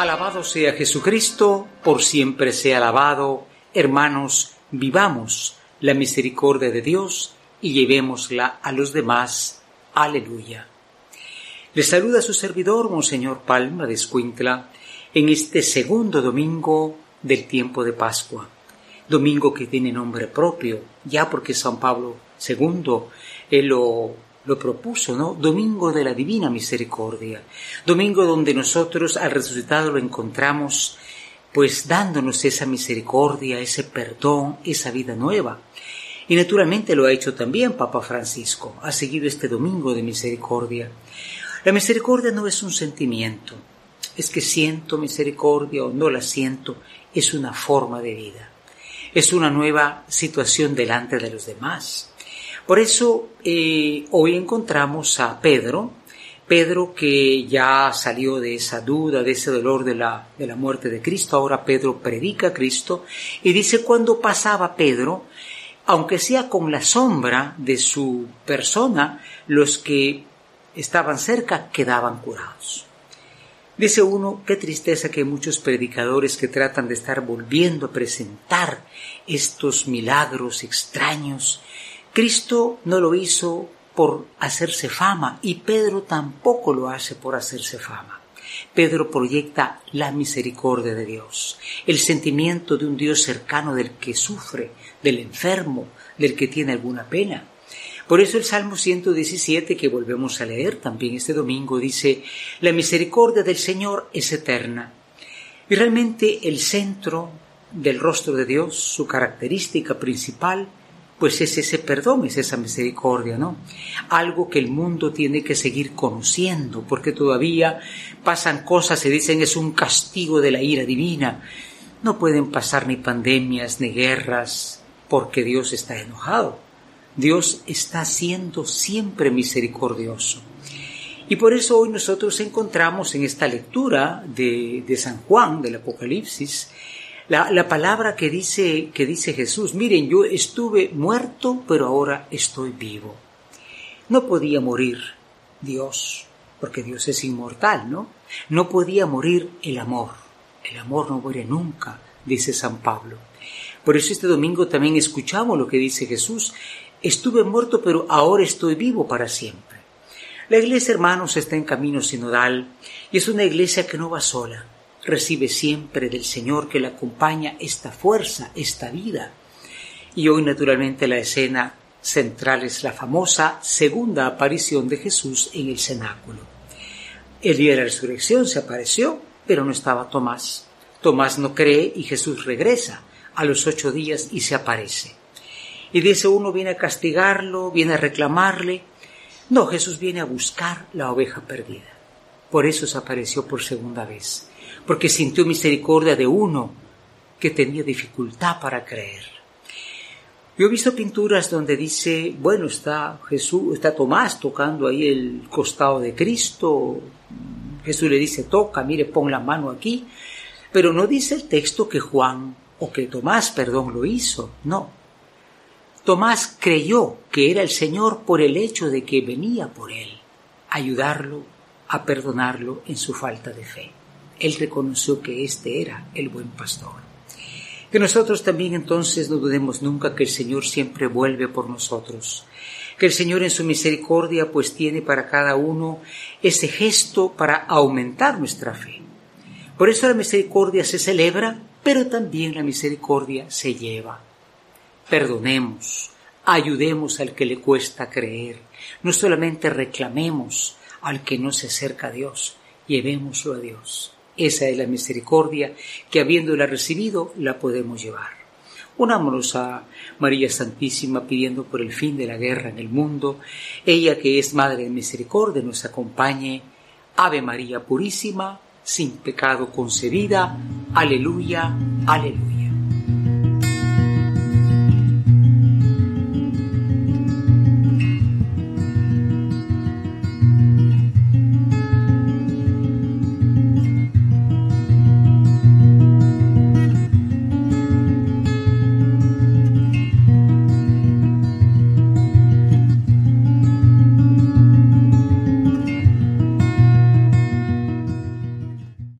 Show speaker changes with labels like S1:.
S1: Alabado sea Jesucristo, por siempre sea alabado. Hermanos, vivamos la misericordia de Dios y llevémosla a los demás. Aleluya. Le saluda su servidor, Monseñor Palma de Escuintla, en este segundo domingo del tiempo de Pascua. Domingo que tiene nombre propio, ya porque San Pablo II él lo lo propuso, ¿no? Domingo de la Divina Misericordia. Domingo donde nosotros al resucitado lo encontramos pues dándonos esa misericordia, ese perdón, esa vida nueva. Y naturalmente lo ha hecho también Papa Francisco, ha seguido este domingo de misericordia. La misericordia no es un sentimiento, es que siento misericordia o no la siento, es una forma de vida, es una nueva situación delante de los demás. Por eso eh, hoy encontramos a Pedro, Pedro que ya salió de esa duda, de ese dolor de la, de la muerte de Cristo, ahora Pedro predica a Cristo y dice cuando pasaba Pedro, aunque sea con la sombra de su persona, los que estaban cerca quedaban curados. Dice uno, qué tristeza que muchos predicadores que tratan de estar volviendo a presentar estos milagros extraños, Cristo no lo hizo por hacerse fama y Pedro tampoco lo hace por hacerse fama. Pedro proyecta la misericordia de Dios, el sentimiento de un Dios cercano del que sufre, del enfermo, del que tiene alguna pena. Por eso el Salmo 117, que volvemos a leer también este domingo, dice, la misericordia del Señor es eterna. Y realmente el centro del rostro de Dios, su característica principal, pues es ese perdón, es esa misericordia, ¿no? Algo que el mundo tiene que seguir conociendo, porque todavía pasan cosas, se dicen es un castigo de la ira divina. No pueden pasar ni pandemias ni guerras porque Dios está enojado. Dios está siendo siempre misericordioso. Y por eso hoy nosotros encontramos en esta lectura de, de San Juan, del Apocalipsis, la, palabra que dice, que dice Jesús, miren, yo estuve muerto, pero ahora estoy vivo. No podía morir Dios, porque Dios es inmortal, ¿no? No podía morir el amor. El amor no muere nunca, dice San Pablo. Por eso este domingo también escuchamos lo que dice Jesús. Estuve muerto, pero ahora estoy vivo para siempre. La iglesia, hermanos, está en camino sinodal y es una iglesia que no va sola recibe siempre del Señor que le acompaña esta fuerza, esta vida. Y hoy naturalmente la escena central es la famosa segunda aparición de Jesús en el cenáculo. El día de la resurrección se apareció, pero no estaba Tomás. Tomás no cree y Jesús regresa a los ocho días y se aparece. Y dice uno viene a castigarlo, viene a reclamarle. No, Jesús viene a buscar la oveja perdida. Por eso se apareció por segunda vez porque sintió misericordia de uno que tenía dificultad para creer. Yo he visto pinturas donde dice, bueno, está Jesús, está Tomás tocando ahí el costado de Cristo. Jesús le dice, toca, mire, pon la mano aquí. Pero no dice el texto que Juan, o que Tomás, perdón, lo hizo. No. Tomás creyó que era el Señor por el hecho de que venía por él, ayudarlo a perdonarlo en su falta de fe él reconoció que este era el buen pastor. Que nosotros también entonces no dudemos nunca que el Señor siempre vuelve por nosotros, que el Señor en su misericordia pues tiene para cada uno ese gesto para aumentar nuestra fe. Por eso la misericordia se celebra, pero también la misericordia se lleva. Perdonemos, ayudemos al que le cuesta creer, no solamente reclamemos al que no se acerca a Dios, llevémoslo a Dios. Esa es la misericordia que habiéndola recibido la podemos llevar. Unámonos a María Santísima pidiendo por el fin de la guerra en el mundo. Ella que es Madre de Misericordia nos acompañe. Ave María Purísima, sin pecado concebida. Aleluya, aleluya.